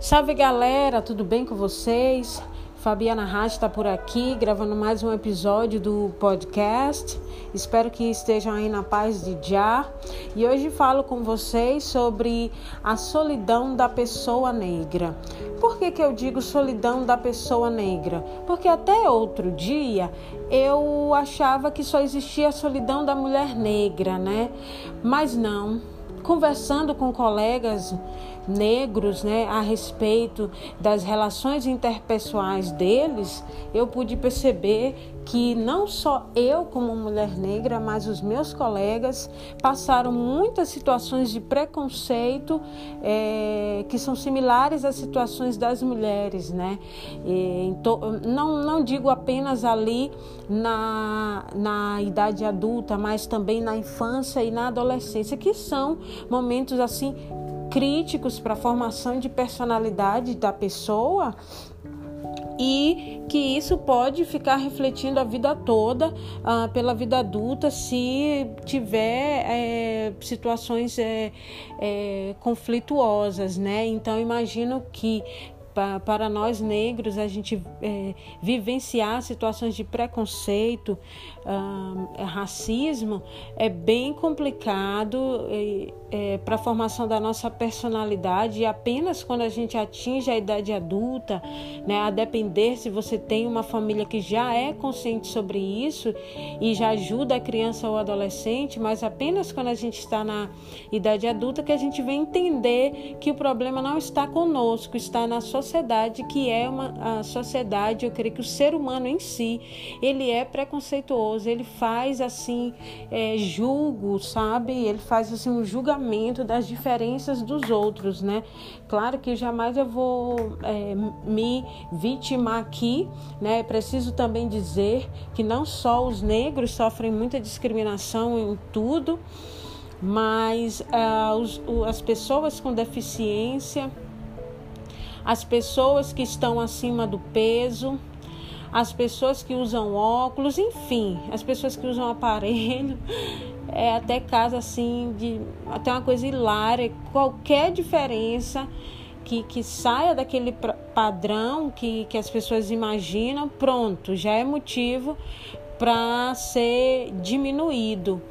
Salve galera, tudo bem com vocês? Fabiana Raj está por aqui gravando mais um episódio do podcast. Espero que estejam aí na paz de Já. E hoje falo com vocês sobre a solidão da pessoa negra. Por que, que eu digo solidão da pessoa negra? Porque até outro dia eu achava que só existia a solidão da mulher negra, né? Mas não conversando com colegas negros né, a respeito das relações interpessoais deles, eu pude perceber que não só eu, como mulher negra, mas os meus colegas passaram muitas situações de preconceito é, que são similares às situações das mulheres, né? E, não, não digo apenas ali na, na idade adulta, mas também na infância e na adolescência, que são momentos assim críticos para a formação de personalidade da pessoa e que isso pode ficar refletindo a vida toda uh, pela vida adulta se tiver é, situações é, é, conflituosas, né? Então imagino que para nós negros a gente é, vivenciar situações de preconceito, uh, racismo é bem complicado é, para a formação da nossa personalidade. E apenas quando a gente atinge a idade adulta, né, a depender se você tem uma família que já é consciente sobre isso e já ajuda a criança ou adolescente, mas apenas quando a gente está na idade adulta que a gente vem entender que o problema não está conosco, está na sociedade sociedade que é uma sociedade, eu creio que o ser humano em si, ele é preconceituoso, ele faz assim, é, julgo, sabe? Ele faz assim um julgamento das diferenças dos outros, né? Claro que jamais eu vou é, me vitimar aqui, né? Preciso também dizer que não só os negros sofrem muita discriminação em tudo, mas uh, os, as pessoas com deficiência as pessoas que estão acima do peso, as pessoas que usam óculos, enfim, as pessoas que usam aparelho, é até caso assim de até uma coisa hilária, qualquer diferença que, que saia daquele padrão que, que as pessoas imaginam, pronto, já é motivo para ser diminuído.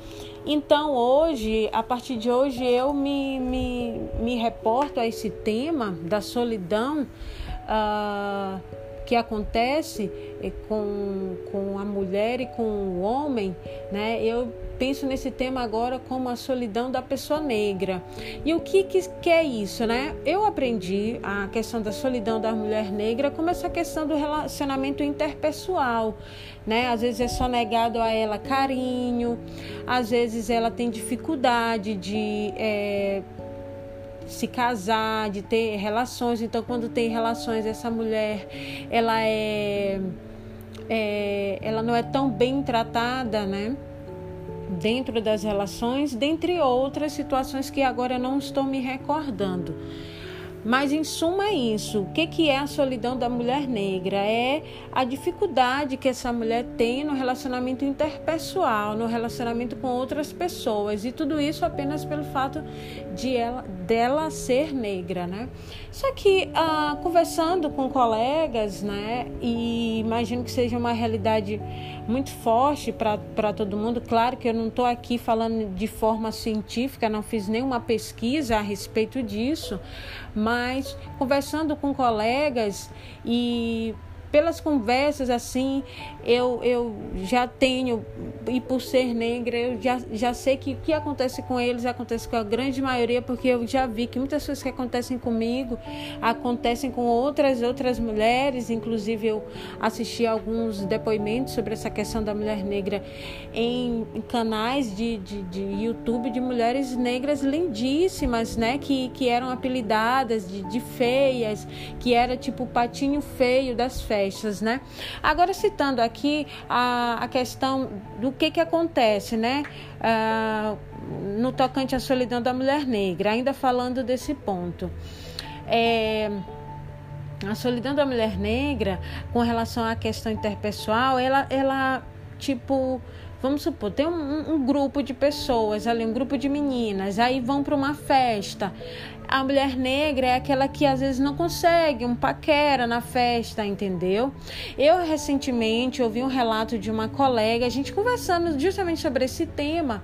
Então, hoje, a partir de hoje, eu me, me, me reporto a esse tema da solidão uh, que acontece eh, com, com a mulher e com o homem, né? Eu penso nesse tema agora como a solidão da pessoa negra. E o que, que, que é isso, né? Eu aprendi a questão da solidão da mulher negra como essa questão do relacionamento interpessoal, né? Às vezes é só negado a ela carinho, às vezes ela tem dificuldade de é, se casar, de ter relações. Então, quando tem relações, essa mulher ela é, é ela não é tão bem tratada, né? Dentro das relações, dentre outras situações que agora não estou me recordando. Mas em suma é isso. O que, que é a solidão da mulher negra? É a dificuldade que essa mulher tem no relacionamento interpessoal, no relacionamento com outras pessoas. E tudo isso apenas pelo fato de ela, dela ser negra, né? Só que ah, conversando com colegas, né? E imagino que seja uma realidade muito forte para todo mundo. Claro que eu não estou aqui falando de forma científica, não fiz nenhuma pesquisa a respeito disso, mas conversando com colegas e pelas conversas assim, eu, eu já tenho, e por ser negra, eu já, já sei que o que acontece com eles acontece com a grande maioria, porque eu já vi que muitas coisas que acontecem comigo acontecem com outras outras mulheres, inclusive eu assisti alguns depoimentos sobre essa questão da mulher negra em, canais de, de, de YouTube de mulheres negras lindíssimas, né, que, que eram apelidadas de, de feias, que era tipo o patinho feio das festas né? Agora citando aqui a, a questão do que que acontece, né? Ah, no tocante à solidão da mulher negra, ainda falando desse ponto. É, a solidão da mulher negra com relação à questão interpessoal, ela, ela tipo Vamos supor, tem um, um, grupo de pessoas ali, um grupo de meninas, aí vão para uma festa. a mulher negra é aquela que às vezes não consegue um paquera na festa, entendeu? Eu recentemente ouvi um relato de uma colega, a gente conversando justamente sobre esse tema,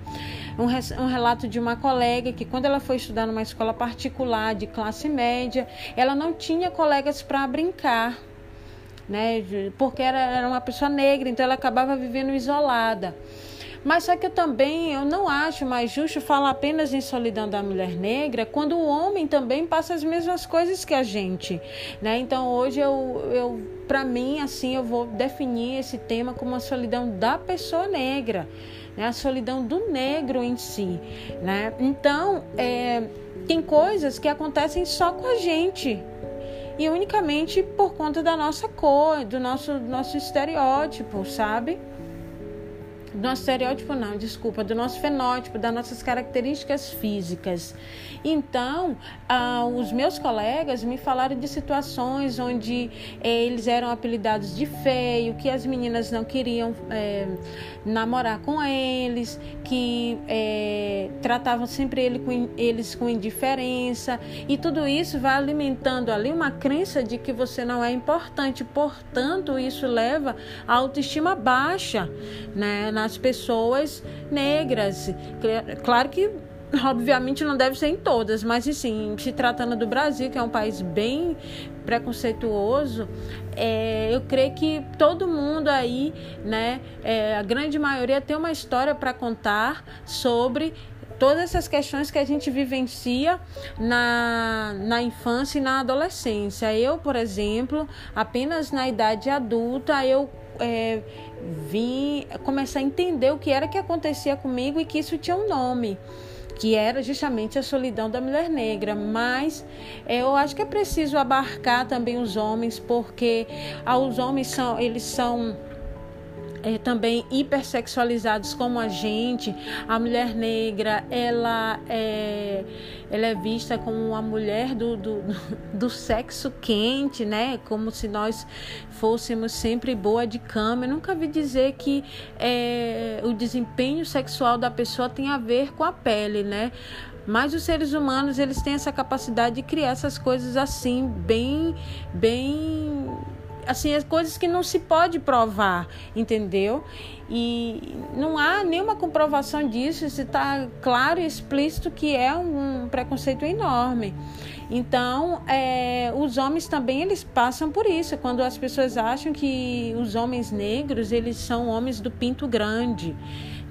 um, um relato de uma colega que quando ela foi estudar numa escola particular de classe média, ela não tinha colegas para brincar. Né, porque era, era uma pessoa negra, então ela acabava vivendo isolada. Mas só que eu também eu não acho mais justo falar apenas em solidão da mulher negra quando o homem também passa as mesmas coisas que a gente, né? Então hoje eu, eu para mim assim eu vou definir esse tema como a solidão da pessoa negra, né? A solidão do negro em si, né? Então é, tem coisas que acontecem só com a gente, e unicamente por conta da nossa cor, do nosso, nosso estereótipo, sabe? Do nosso estereótipo não, desculpa, do nosso fenótipo, das nossas características físicas. Então, ah, os meus colegas me falaram de situações onde eh, eles eram apelidados de feio, que as meninas não queriam eh, namorar com eles, que eh, tratavam sempre ele com, eles com indiferença, e tudo isso vai alimentando ali uma crença de que você não é importante, portanto, isso leva a autoestima baixa, né? Na nas pessoas negras. Claro que obviamente não deve ser em todas, mas sim, se tratando do Brasil, que é um país bem preconceituoso, é, eu creio que todo mundo aí, né, é, a grande maioria tem uma história para contar sobre todas essas questões que a gente vivencia na, na infância e na adolescência. Eu, por exemplo, apenas na idade adulta, eu é, vim começar a entender o que era que acontecia comigo e que isso tinha um nome que era justamente a solidão da mulher negra, mas é, eu acho que é preciso abarcar também os homens, porque ah, os homens são, eles são é, também hipersexualizados como a gente. A mulher negra, ela é, ela é vista como uma mulher do, do, do sexo quente, né? Como se nós fôssemos sempre boa de cama. Eu nunca vi dizer que é, o desempenho sexual da pessoa tem a ver com a pele, né? Mas os seres humanos, eles têm essa capacidade de criar essas coisas assim, bem, bem assim, as coisas que não se pode provar, entendeu? E não há nenhuma comprovação disso, está claro e explícito que é um preconceito enorme. Então, é, os homens também eles passam por isso, quando as pessoas acham que os homens negros eles são homens do pinto grande,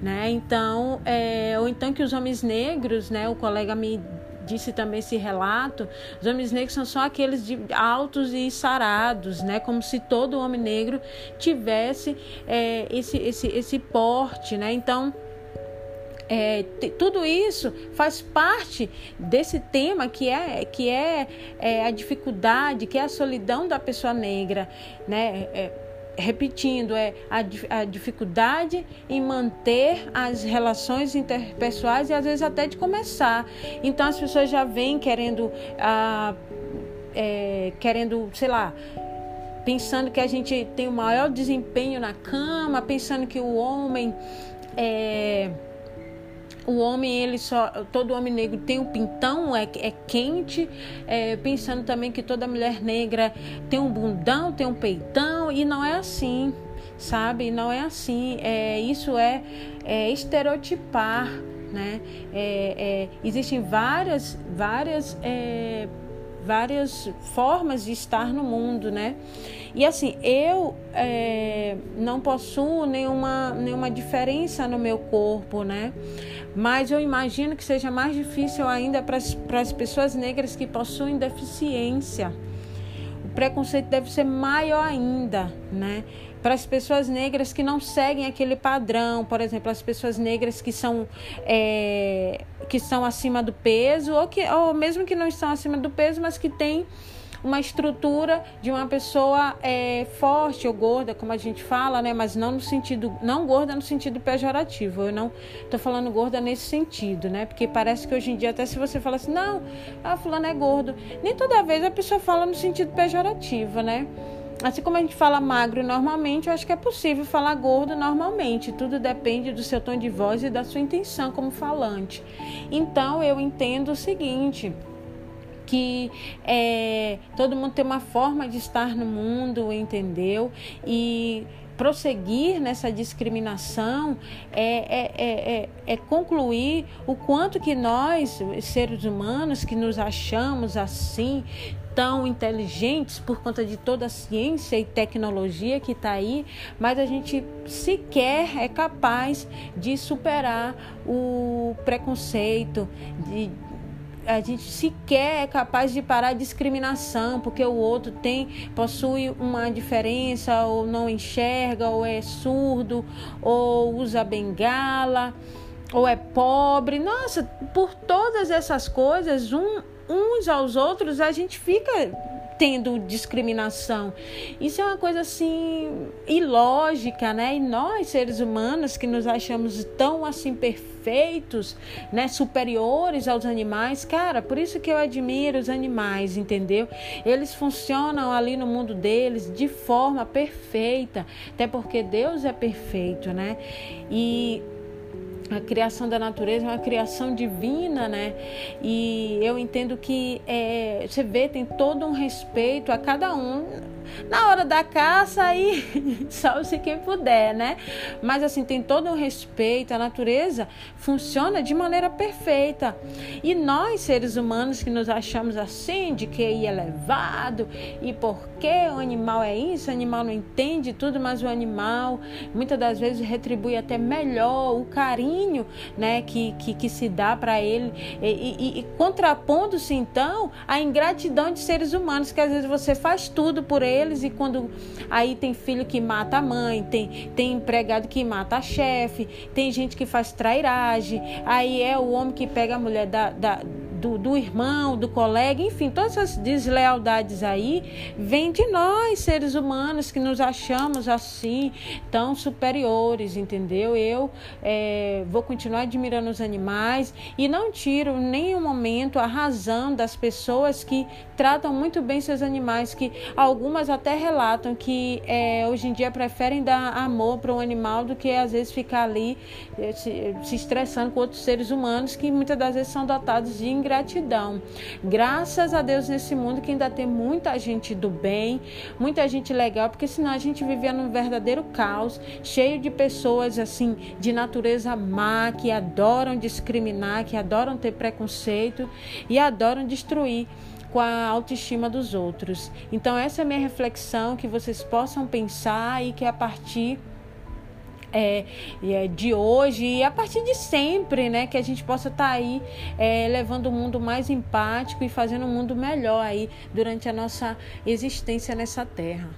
né? Então, é, ou então que os homens negros, né? O colega me disse também esse relato, os homens negros são só aqueles de altos e sarados, né? Como se todo homem negro tivesse é, esse, esse, esse porte, né? Então, é, tudo isso faz parte desse tema que é, que é, é, a dificuldade, que é a solidão da pessoa negra, né? É, repetindo, é a, a, dificuldade em manter as relações interpessoais e às vezes até de começar. Então as pessoas já vêm querendo, ah, é, querendo, sei lá, pensando que a gente tem o maior desempenho na cama, pensando que o homem é o homem, ele só. Todo homem negro tem um pintão, é, é quente, é, pensando também que toda mulher negra tem um bundão, tem um peitão, e não é assim, sabe? Não é assim. É, isso é, é estereotipar, né? É, é, existem várias, várias, é, várias formas de estar no mundo, né? E assim, eu é, não possuo nenhuma, nenhuma diferença no meu corpo, né? Mas eu imagino que seja mais difícil ainda para as pessoas negras que possuem deficiência. O preconceito deve ser maior ainda, né? Para as pessoas negras que não seguem aquele padrão, por exemplo, as pessoas negras que são, é, que são acima do peso, ou, que, ou mesmo que não estão acima do peso, mas que têm uma estrutura de uma pessoa é, forte ou gorda, como a gente fala, né? Mas não no sentido, não gorda no sentido pejorativo. Eu não estou falando gorda nesse sentido, né? Porque parece que hoje em dia, até se você fala assim, não, a fulana é gordo, nem toda vez a pessoa fala no sentido pejorativo, né? Assim como a gente fala magro normalmente, eu acho que é possível falar gordo normalmente. Tudo depende do seu tom de voz e da sua intenção como falante. Então, eu entendo o seguinte: que é, todo mundo tem uma forma de estar no mundo, entendeu? E prosseguir nessa discriminação é, é, é, é, concluir o quanto que nós, seres humanos, que nos achamos assim, tão inteligentes por conta de toda a ciência e tecnologia que está aí, mas a gente sequer é capaz de superar o preconceito, de, a gente sequer é capaz de parar a discriminação, porque o outro tem possui uma diferença ou não enxerga ou é surdo ou usa bengala ou é pobre. Nossa, por todas essas coisas, um, uns aos outros a gente fica tendo discriminação. Isso é uma coisa assim ilógica, né? E nós, seres humanos, que nos achamos tão assim perfeitos, né, superiores aos animais, cara, por isso que eu admiro os animais, entendeu? Eles funcionam ali no mundo deles de forma perfeita, até porque Deus é perfeito, né? E a criação da natureza é uma criação divina, né? E eu entendo que é, você vê, tem todo um respeito a cada um na hora da caça, aí salve-se quem puder, né? Mas assim, tem todo um respeito, a natureza funciona de maneira perfeita. E nós, seres humanos, que nos achamos assim, de QI elevado, e porque o animal é isso, o animal não entende tudo, mas o animal muitas das vezes retribui até melhor o carinho né, que, que, que se dá para ele, e, e, e contrapondo-se então à ingratidão de seres humanos, que às vezes você faz tudo por ele eles e quando aí tem filho que mata a mãe, tem, tem empregado que mata a chefe, tem gente que faz trairagem, aí é o homem que pega a mulher da, da do, do irmão, do colega, enfim, todas essas deslealdades aí vêm de nós, seres humanos, que nos achamos assim, tão superiores, entendeu? Eu é, vou continuar admirando os animais e não tiro em nenhum momento a razão das pessoas que tratam muito bem seus animais, que algumas até relatam que é, hoje em dia preferem dar amor para um animal do que às vezes ficar ali é, se, se estressando com outros seres humanos que muitas das vezes são dotados de ingratidão gratidão. Graças a Deus nesse mundo que ainda tem muita gente do bem, muita gente legal, porque senão a gente vivia num verdadeiro caos, cheio de pessoas assim de natureza má, que adoram discriminar, que adoram ter preconceito e adoram destruir com a autoestima dos outros. Então essa é a minha reflexão que vocês possam pensar e que a partir é, é, de hoje e a partir de sempre, né? Que a gente possa estar tá aí é, levando o mundo mais empático e fazendo um mundo melhor aí durante a nossa existência nessa terra.